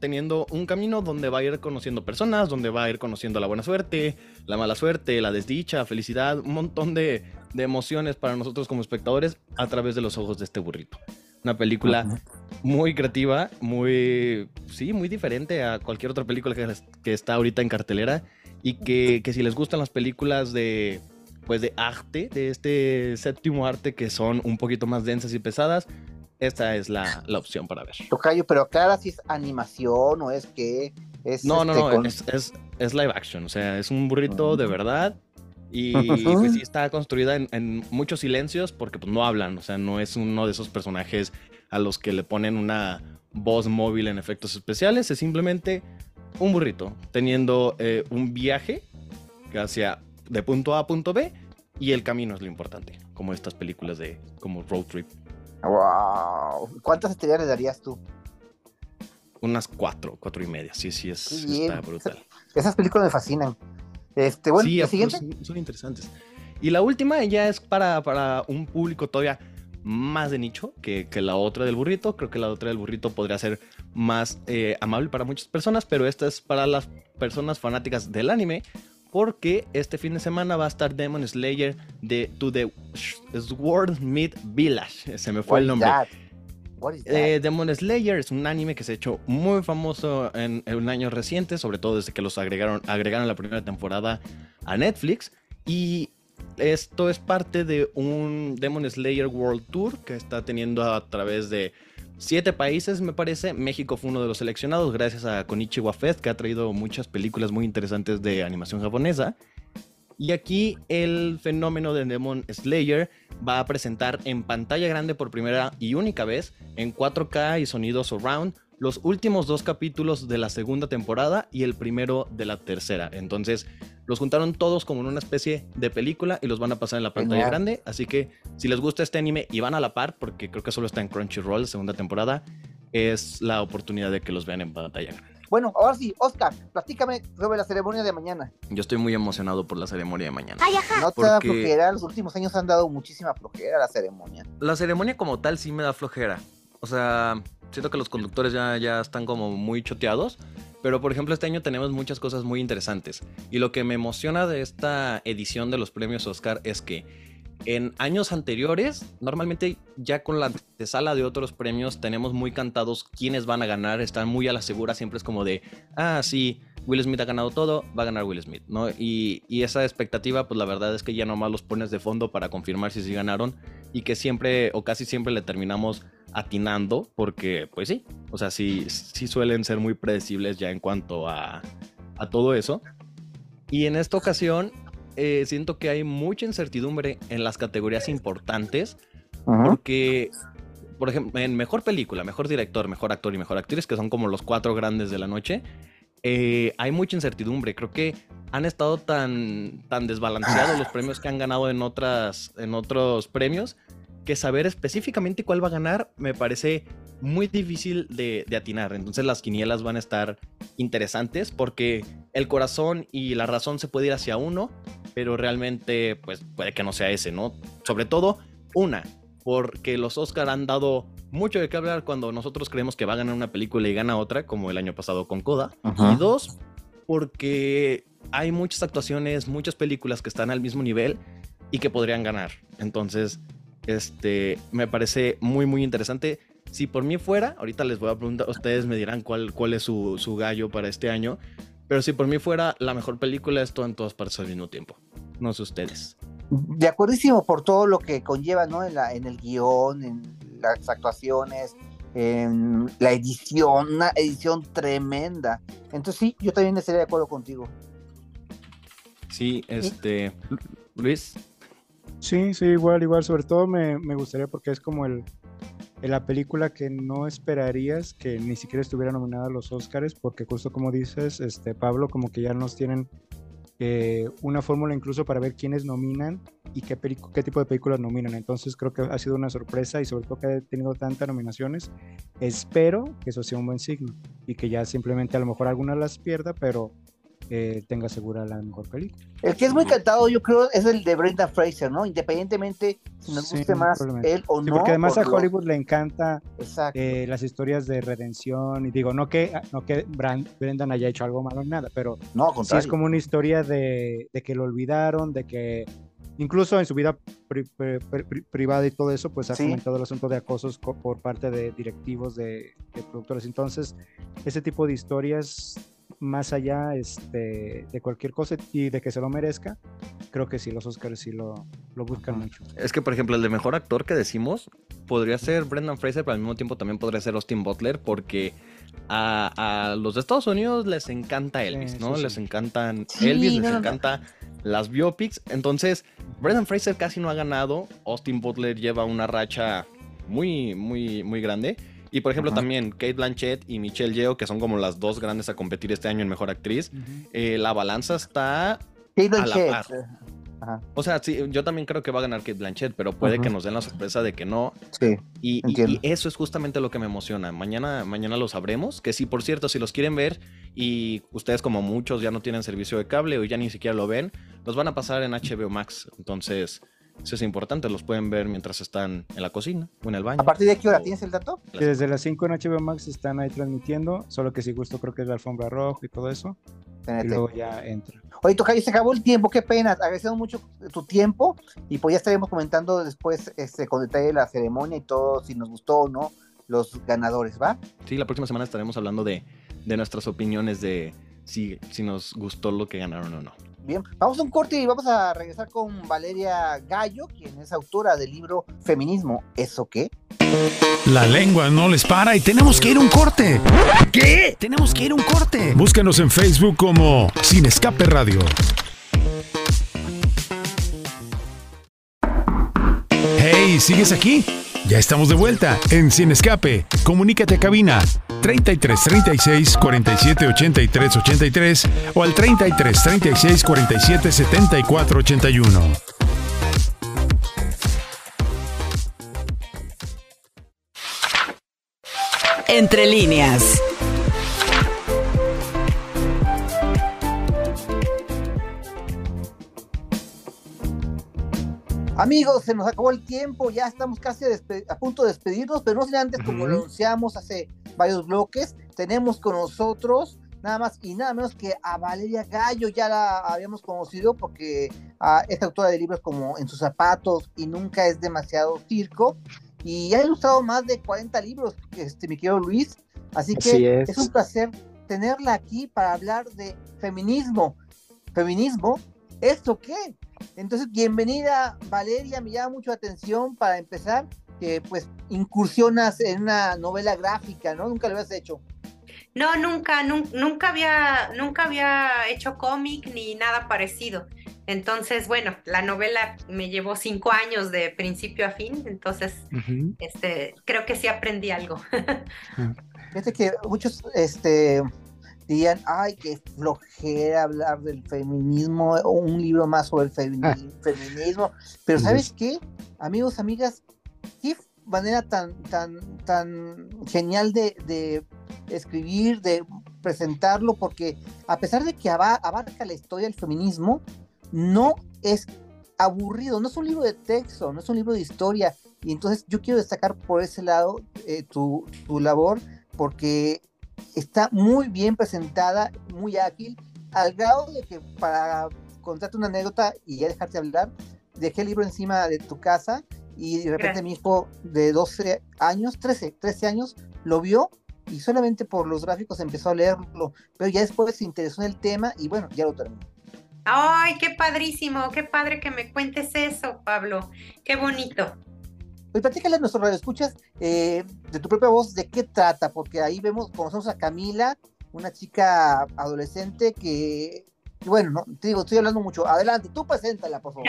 Speaker 10: teniendo un camino donde va a ir conociendo personas, donde va a ir conociendo la buena suerte, la mala suerte, la desdicha, felicidad, un montón de, de emociones para nosotros como espectadores a través de los ojos de este burrito. Una película muy creativa, muy, sí, muy diferente a cualquier otra película que, que está ahorita en cartelera y que, que, si les gustan las películas de, pues de arte, de este séptimo arte que son un poquito más densas y pesadas, esta es la, la opción para ver.
Speaker 2: Tocayo, pero aclara si es animación o es que es...
Speaker 10: No, no,
Speaker 2: este,
Speaker 10: no,
Speaker 2: con-
Speaker 10: es, es, es live action, o sea, es un burrito de verdad. Y *laughs* pues sí está construida en, en muchos silencios porque pues no hablan, o sea, no es uno de esos personajes a los que le ponen una voz móvil en efectos especiales, es simplemente un burrito teniendo eh, un viaje hacia de punto A a punto B y el camino es lo importante, como estas películas de como road trip.
Speaker 2: Wow. ¿Cuántas estrellas le darías tú?
Speaker 10: Unas cuatro, cuatro y media, sí, sí, es, está brutal.
Speaker 2: Esas películas me fascinan. Este, bueno,
Speaker 10: sí,
Speaker 2: la siguiente.
Speaker 10: Son, son interesantes. Y la última ya es para, para un público todavía más de nicho que, que la otra del burrito. Creo que la otra del burrito podría ser más eh, amable para muchas personas, pero esta es para las personas fanáticas del anime. Porque este fin de semana va a estar Demon Slayer de To the Sword Meat Village. Se me fue
Speaker 2: What
Speaker 10: el nombre. Eh, Demon Slayer es un anime que se ha hecho muy famoso en, en años recientes, sobre todo desde que los agregaron, agregaron la primera temporada a Netflix. Y esto es parte de un Demon Slayer World Tour que está teniendo a través de siete países, me parece. México fue uno de los seleccionados gracias a Konichiwa Fest, que ha traído muchas películas muy interesantes de animación japonesa. Y aquí el fenómeno de Demon Slayer va a presentar en pantalla grande por primera y única vez, en 4K y sonido surround, los últimos dos capítulos de la segunda temporada y el primero de la tercera. Entonces los juntaron todos como en una especie de película y los van a pasar en la pantalla
Speaker 2: Genial.
Speaker 10: grande. Así que si les gusta este anime y van a la par, porque creo que solo está en Crunchyroll segunda temporada, es la oportunidad de que los vean en pantalla grande.
Speaker 2: Bueno, ahora sí, Oscar, platícame sobre la ceremonia de mañana.
Speaker 10: Yo estoy muy emocionado por la ceremonia de mañana.
Speaker 2: No te da
Speaker 10: Porque-
Speaker 2: flojera, los últimos años han dado muchísima flojera a la ceremonia.
Speaker 10: La ceremonia como tal sí me da flojera. O sea, siento que los conductores ya, ya están como muy choteados. Pero por ejemplo este año tenemos muchas cosas muy interesantes. Y lo que me emociona de esta edición de los premios Oscar es que en años anteriores, normalmente ya con la antesala de otros premios tenemos muy cantados quiénes van a ganar. Están muy a la segura, siempre es como de, ah, sí, Will Smith ha ganado todo, va a ganar Will Smith, ¿no? Y, esa expectativa, pues la verdad es que ya nomás los pones de fondo para confirmar si sí ganaron y que siempre o casi siempre le terminamos atinando porque, pues sí, o sea, sí, sí suelen ser muy predecibles ya en cuanto a, a todo eso. Y en esta ocasión eh, siento que hay mucha incertidumbre en las categorías importantes porque, por ejemplo, en mejor película, mejor director, mejor actor y mejor actriz, que son como los cuatro grandes de la noche, eh, hay mucha incertidumbre. Creo que han estado tan, tan desbalanceados los premios que han ganado en, otras, en otros premios que saber específicamente cuál va a ganar me parece muy difícil de, de atinar. Entonces las quinielas van a estar interesantes porque el corazón y la razón se puede ir hacia uno, pero realmente pues puede que no sea ese, ¿no? Sobre todo una, porque los Oscar han dado mucho de qué hablar cuando nosotros creemos que va a ganar una película y gana otra, como el año pasado con Coda.
Speaker 2: Ajá.
Speaker 10: Y dos, porque hay muchas actuaciones, muchas películas que están al mismo nivel y que podrían ganar. Entonces, este, me parece muy, muy interesante. Si por mí fuera, ahorita les voy a preguntar, ustedes me dirán cuál, cuál es su, su gallo para este año, pero si por mí fuera, la mejor película es todo en todas partes al mismo tiempo. No sé ustedes.
Speaker 2: De acuerdísimo por todo lo que conlleva, ¿no? En, la, en el guion, en las actuaciones, en la edición, una edición tremenda. Entonces sí, yo también estaría de acuerdo contigo.
Speaker 10: Sí, este, Luis.
Speaker 3: Sí, sí, igual, igual. Sobre todo me, me gustaría porque es como el, en la película que no esperarías que ni siquiera estuviera nominada a los Oscars, porque justo como dices, este Pablo, como que ya nos tienen eh, una fórmula incluso para ver quiénes nominan y qué, qué tipo de películas nominan. Entonces creo que ha sido una sorpresa y sobre todo que ha tenido tantas nominaciones. Espero que eso sea un buen signo y que ya simplemente a lo mejor alguna las pierda, pero eh, tenga segura la mejor película.
Speaker 2: El que es muy cantado, yo creo, es el de Brenda Fraser, ¿no? Independientemente si nos guste más él o
Speaker 3: sí,
Speaker 2: no.
Speaker 3: Porque además a
Speaker 2: lo-
Speaker 3: Hollywood le encanta
Speaker 2: Exacto.
Speaker 3: eh, las historias de redención. Y digo, no que, no que Brendan haya hecho algo malo ni nada, pero
Speaker 2: No,
Speaker 3: sí es como una historia de, de que lo olvidaron, de que incluso en su vida pri- pri- pri- privada y todo eso, pues ha
Speaker 2: Sí.
Speaker 3: comentado el asunto de acosos co- por parte de directivos, de, de productores. Entonces, ese tipo de historias, más allá este, de cualquier cosa y de que se lo merezca, creo que sí, los Oscars sí lo, lo buscan mucho.
Speaker 10: Es que, por ejemplo, el de mejor actor que decimos podría ser Brendan Fraser, pero al mismo tiempo también podría ser Austin Butler, porque a, a los de Estados Unidos les encanta Elvis,
Speaker 3: Sí,
Speaker 10: ¿no?
Speaker 3: sí.
Speaker 10: Les encantan
Speaker 2: Sí,
Speaker 10: Elvis,
Speaker 2: no,
Speaker 10: les
Speaker 2: no.
Speaker 10: encanta las biopics. Entonces, Brendan Fraser casi no ha ganado. Austin Butler lleva una racha muy, muy, muy grande. Y por ejemplo,
Speaker 2: Ajá.
Speaker 10: también Kate Blanchett y Michelle Yeoh, que son como las dos grandes a competir este año en mejor actriz. eh, la balanza está
Speaker 2: Kate
Speaker 10: a la
Speaker 2: Blanchett.
Speaker 10: par.
Speaker 2: Ajá.
Speaker 10: O sea, sí, yo también creo que va a ganar Kate Blanchett, pero puede
Speaker 2: Ajá.
Speaker 10: que nos den la sorpresa de que no.
Speaker 2: Sí.
Speaker 10: Y, y eso es justamente lo que me emociona. Mañana, mañana lo sabremos. Que sí, por cierto, si los quieren ver y ustedes como muchos ya no tienen servicio de cable o ya ni siquiera lo ven, los van a pasar en HBO Max. Entonces, eso es importante. Los pueden ver mientras están en la cocina o en el baño.
Speaker 2: ¿A partir de qué hora
Speaker 10: O-
Speaker 2: tienes el dato?
Speaker 3: Que desde las 5 en HBO Max están ahí transmitiendo, solo que si gusto creo que es la alfombra roja y todo eso, y
Speaker 2: TNT.
Speaker 3: luego ya entra.
Speaker 2: Oye, Tocayo, se acabó el tiempo, qué pena. Agradecemos mucho tu tiempo y pues ya estaremos comentando después este, con detalle la ceremonia y todo, si nos gustó o no los ganadores, ¿va?
Speaker 10: Sí, la próxima semana estaremos hablando de, de nuestras opiniones de si, si nos gustó lo que ganaron o no.
Speaker 2: Bien, vamos a un corte y vamos a regresar con Valeria Gallo, quien es autora del libro Feminismo, ¿eso qué?
Speaker 5: La lengua no les para y tenemos que ir a un corte. ¿Qué? Tenemos que ir a un corte. Búscanos en Facebook como Sin Escape Radio. Hey, ¿sigues aquí? Ya estamos de vuelta en Sin Escape. Comunícate a cabina 33 36 47 83 83 o al 33 36 47 74 81.
Speaker 6: Entre líneas.
Speaker 2: Amigos, se nos acabó el tiempo, ya estamos casi a, punto de despedirnos, pero no sin antes, como lo anunciamos hace varios bloques, tenemos con nosotros nada más y nada menos que a Valeria Gallo, ya la habíamos conocido porque ah, es autora de libros como En sus zapatos y Nunca es demasiado circo, y ha ilustrado más de 40 libros, este, mi querido Luis, así que
Speaker 3: Así es.
Speaker 2: es un placer tenerla aquí para hablar de feminismo. Feminismo, ¿esto qué? Entonces, bienvenida Valeria, me llama mucho la atención para empezar, que pues incursionas en una novela gráfica, ¿no? Nunca lo habías hecho.
Speaker 11: No, nunca, nun- nunca había, nunca había hecho cómic ni nada parecido. Entonces, bueno, la novela me llevó cinco años de principio a fin, entonces, este, creo que sí aprendí algo. *laughs*
Speaker 2: Fíjate que muchos este, dirían, ay, qué flojera hablar del feminismo, o un libro más sobre el femini- feminismo. Pero ¿sabes
Speaker 3: es.
Speaker 2: qué? Amigos, amigas, qué manera tan, tan, tan genial de, de escribir, de presentarlo, porque a pesar de que aba- abarca la historia del feminismo, no es aburrido, no es un libro de texto, no es un libro de historia. Y entonces yo quiero destacar por ese lado eh, tu, tu labor, porque está muy bien presentada, muy ágil, al grado de que para contarte una anécdota y ya dejarte hablar, dejé el libro encima de tu casa y de repente
Speaker 11: Gracias.
Speaker 2: mi hijo de 12 años, 13, 13 años, lo vio y solamente por los gráficos empezó a leerlo, pero ya después se interesó en el tema y bueno, ya lo terminó.
Speaker 11: Ay, qué padrísimo, qué padre que me cuentes eso, Pablo. Qué bonito.
Speaker 2: Pues platícale a nuestros radioescuchas eh, de tu propia voz de qué trata, porque ahí vemos, conocemos a Camila, una chica adolescente que bueno, no, te digo, estoy hablando mucho. Adelante, tú preséntala, por favor.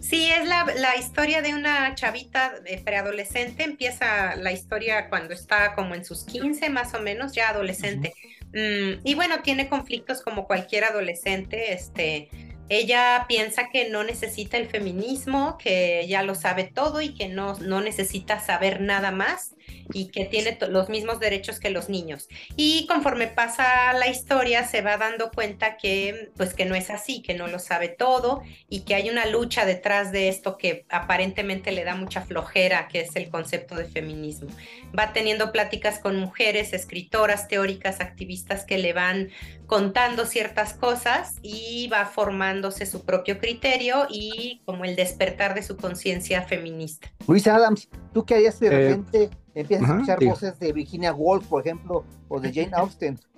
Speaker 11: Sí, es la, la, historia de una chavita preadolescente. Empieza la historia cuando está como en sus 15 más o menos, ya adolescente. Mm, y bueno, tiene conflictos como cualquier adolescente, este ella piensa que no necesita el feminismo, que ya lo sabe todo y que no, no necesita saber nada más y que tiene los mismos derechos que los niños. Y conforme pasa la historia se va dando cuenta que pues que no es así, que no lo sabe todo y que hay una lucha detrás de esto que aparentemente le da mucha flojera, que es el concepto de feminismo. Va teniendo pláticas con mujeres, escritoras, teóricas, activistas que le van contando ciertas cosas y va formándose su propio criterio y como el despertar de su conciencia feminista.
Speaker 2: Luis Adams, ¿tú qué harías de eh, repente empiezas a escuchar voces de Virginia Woolf, por ejemplo, o de Jane Austen? *laughs*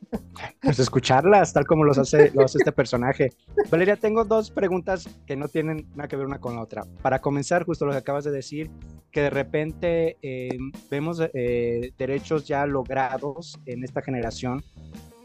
Speaker 3: Pues escucharlas, tal como los hace, los hace este personaje. Valeria, tengo dos preguntas que no tienen nada que ver una con la otra. Para comenzar, justo lo que acabas de decir, que de repente eh, vemos eh, derechos ya logrados en esta generación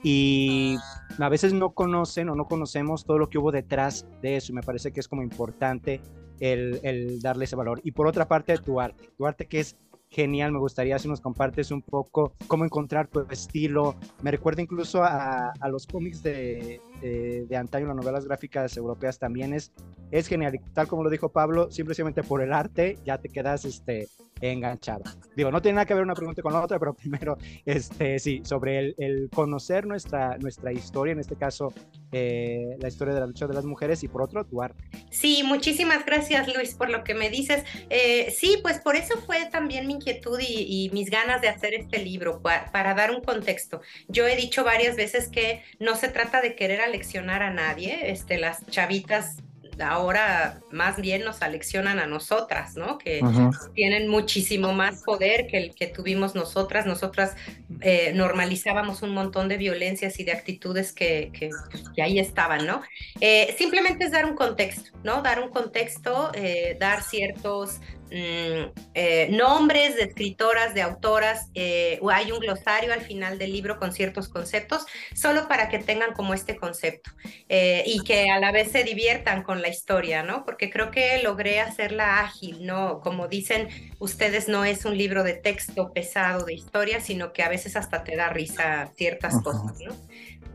Speaker 3: y a veces no conocen o no conocemos todo lo que hubo detrás de eso. Y me parece que es como importante el, el darle ese valor. Y por otra parte, tu arte, tu arte que es genial. Me gustaría si nos compartes un poco cómo encontrar tu estilo. Me recuerda incluso a, a los cómics de, de, de, antaño, las novelas gráficas europeas también. Es, es genial. tal como lo dijo Pablo, simplemente por el arte ya te quedas este, enganchado. Digo, no tiene nada que ver una pregunta con la otra, pero *laughs* primero, este, sí, sobre el, conocer nuestra, nuestra historia, en este caso, eh, la historia de la lucha de las mujeres, y por otro, tu arte.
Speaker 11: Sí, muchísimas gracias, Luis, por lo que me dices. Eh, sí, pues por eso fue también mi inquietud y, y mis ganas de hacer este libro, para, para, dar un contexto. Yo he dicho varias veces que no se trata de querer aleccionar a nadie, este, las chavitas ahora más bien nos aleccionan a nosotras, ¿no? Que tienen muchísimo más poder que el que tuvimos nosotras. Nosotras eh, normalizábamos un montón de violencias y de actitudes que, que, pues, que ahí estaban, ¿no? Eh, simplemente es dar un contexto, ¿no? Dar un contexto, eh, dar ciertos Mm, eh, nombres de escritoras, de autoras, eh, hay un glosario al final del libro con ciertos conceptos, solo para que tengan como este concepto eh, y que a la vez se diviertan con la historia, ¿no? Porque creo que logré hacerla ágil, ¿no? Como dicen ustedes, no es un libro de texto pesado de historia, sino que a veces hasta te da risa ciertas cosas, ¿no?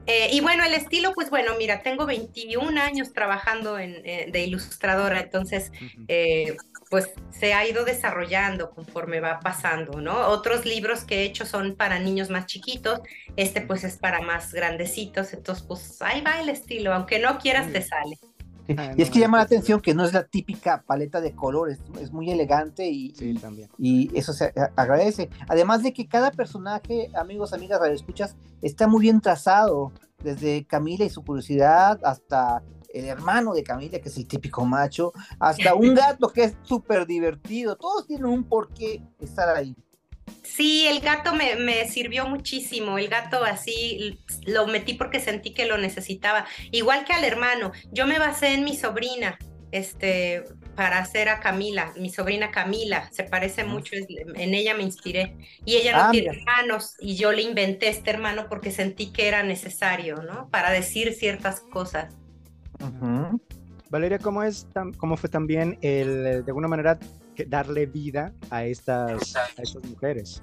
Speaker 11: Eh, y bueno, el estilo, pues bueno, mira, tengo 21 años trabajando en, eh, de ilustradora, entonces, eh, pues se ha ido desarrollando conforme va pasando, ¿no? Otros libros que he hecho son para niños más chiquitos, este pues es para más grandecitos, entonces pues ahí va el estilo, aunque no quieras te sale.
Speaker 2: Ah, y es que llama la atención que no es la típica paleta de colores, es muy elegante y, y eso se agradece. Además de que cada personaje, amigos, amigas, escuchas, está muy bien trazado, desde Camila y su curiosidad hasta el hermano de Camila, que es el típico macho, hasta un *laughs* gato que es súper divertido, todos tienen un porqué estar ahí.
Speaker 11: Sí, el gato me, me, sirvió muchísimo. El gato así lo metí porque sentí que lo necesitaba. Igual que al hermano. Yo me basé en mi sobrina, este, para hacer a Camila, mi sobrina Camila. Se parece mucho, en ella me inspiré. Y ella no ah, tiene hermanos y yo le inventé este hermano porque sentí que era necesario, ¿no? Para decir ciertas cosas.
Speaker 3: Valeria, ¿cómo, es, ¿cómo fue también el, de alguna manera, darle vida a estas, a estas mujeres.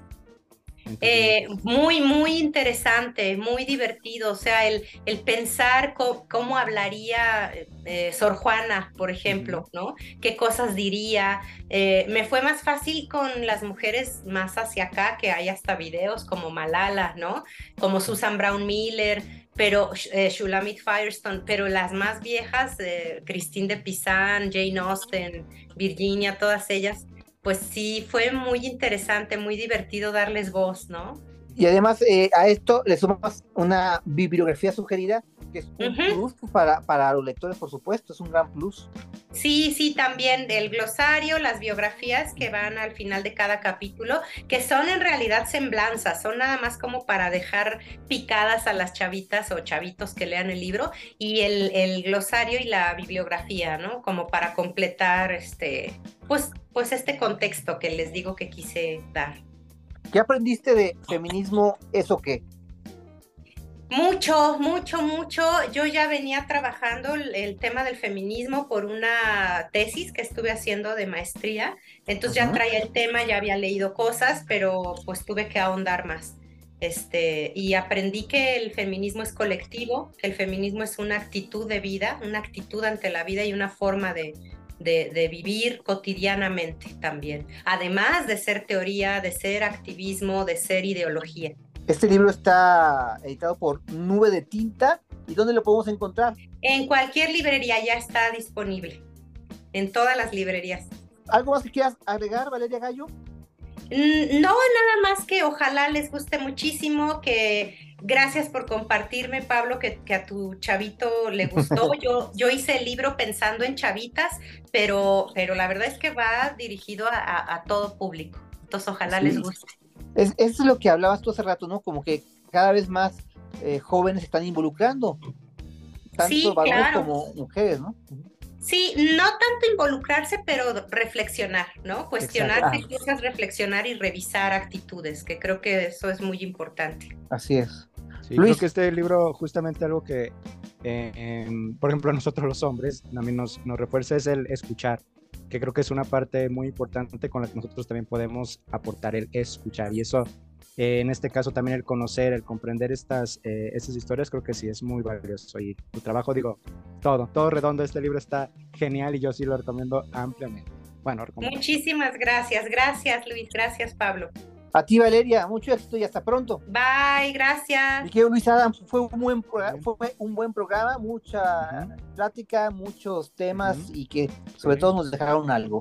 Speaker 11: Eh, muy, muy interesante, muy divertido. O sea, el, el pensar cómo, hablaría eh, Sor Juana, por ejemplo, ¿no? ¿Qué cosas diría? Eh, me fue más fácil con las mujeres más hacia acá, que hay hasta videos como Malala, ¿no? Como Susan Brown Miller, pero Shulamit Firestone, pero las más viejas, Christine de Pizan, Jane Austen, Virginia, todas ellas, pues sí, fue muy interesante, muy divertido darles voz, ¿no?
Speaker 2: Y además eh, a esto le sumas una bibliografía sugerida que es un plus para, para los lectores, por supuesto, es un gran plus.
Speaker 11: Sí, sí, también el glosario, las biografías que van al final de cada capítulo, que son en realidad semblanzas, son nada más como para dejar picadas a las chavitas o chavitos que lean el libro, y el, el glosario y la bibliografía, ¿no? Como para completar este, pues, pues este contexto que les digo que quise dar.
Speaker 2: ¿Qué aprendiste de feminismo? ¿Eso qué?
Speaker 11: Mucho, mucho, mucho. Yo ya venía trabajando el, el tema del feminismo por una tesis que estuve haciendo de maestría. Entonces ya traía el tema, ya había leído cosas, pero pues tuve que ahondar más. Este, y aprendí que el feminismo es colectivo, que el feminismo es una actitud de vida, una actitud ante la vida y una forma de, de, de vivir cotidianamente también. Además de ser teoría, de ser activismo, de ser ideología.
Speaker 2: Este libro está editado por Nube de Tinta. ¿Y dónde lo podemos encontrar?
Speaker 11: En cualquier librería ya está disponible, en todas las librerías.
Speaker 2: ¿Algo más que quieras agregar, Valeria Gallo?
Speaker 11: Mm, No, nada más que ojalá les guste muchísimo, que gracias por compartirme, Pablo, que, que a tu chavito le gustó. *laughs* Yo, yo hice el libro pensando en chavitas, pero, pero la verdad es que va dirigido a, a- a todo público. Entonces, ojalá
Speaker 2: Sí.
Speaker 11: les guste.
Speaker 2: Es, eso es lo que hablabas tú hace rato, ¿no? Como que cada vez más eh, jóvenes se están involucrando. Tanto
Speaker 11: Sí,
Speaker 2: varones
Speaker 11: claro.
Speaker 2: como mujeres, ¿no?
Speaker 11: Sí, no tanto involucrarse, pero reflexionar, ¿no? Cuestionarse
Speaker 2: Exacto.
Speaker 11: cosas, reflexionar y revisar actitudes, que creo que eso es muy importante.
Speaker 2: Así es.
Speaker 3: Sí,
Speaker 2: Luis.
Speaker 3: creo que este libro, justamente algo que, eh, em, por ejemplo, a nosotros los hombres también nos, nos refuerza es el escuchar, que creo que es una parte muy importante con la que nosotros también podemos aportar el escuchar. Y eso, eh, en este caso, también el conocer, el comprender estas, eh, estas historias, creo que sí es muy valioso. Y tu trabajo, digo, todo, todo redondo, este libro está genial y yo sí lo recomiendo ampliamente. Bueno.
Speaker 11: Muchísimas gracias, gracias Luis, gracias Pablo.
Speaker 2: A ti, Valeria, mucho éxito y hasta pronto.
Speaker 11: Bye, gracias.
Speaker 2: Luis Adams, fue un buen, fue un buen programa, mucha plática, muchos temas y que sobre todo nos dejaron algo.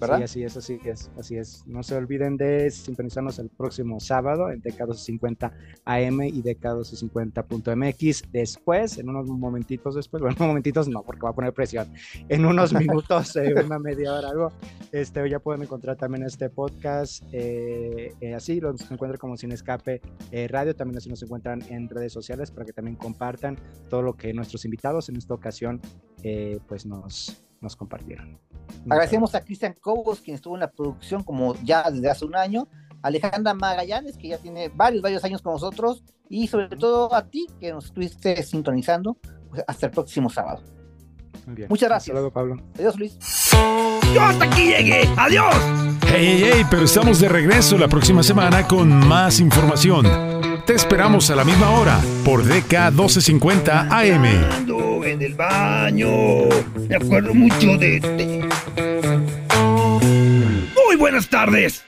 Speaker 2: ¿Verdad?
Speaker 3: Sí, así es, así es, así es. No se olviden de sintonizarnos el próximo sábado en DK1250 AM y DK1250.mx. Después, en unos momentitos después, bueno, *laughs* momentitos no, porque va a poner presión. En unos *laughs* minutos, eh, una media hora, algo, este, ya pueden encontrar también este podcast. eh, eh, así los encuentran como Sin Escape Radio. También así nos encuentran en redes sociales para que también compartan todo lo que nuestros invitados en esta ocasión, pues nos, nos compartieron.
Speaker 2: Agradecemos a Cristian Cobos, quien estuvo en la producción como ya desde hace un año, Alejandra Magallanes, que ya tiene varios, varios años con nosotros, y sobre todo a ti, que nos estuviste sintonizando. Pues, hasta el próximo sábado.
Speaker 3: Muy bien.
Speaker 2: Muchas gracias.
Speaker 3: Hasta luego, Pablo.
Speaker 2: Adiós, Luis.
Speaker 4: Yo hasta aquí llegué. Adiós.
Speaker 5: Hey, hey, hey, pero estamos de regreso la próxima semana con más información. Te esperamos a la misma hora por DK 1250 AM.
Speaker 4: En el baño. Me acuerdo mucho de. de- Muy buenas tardes.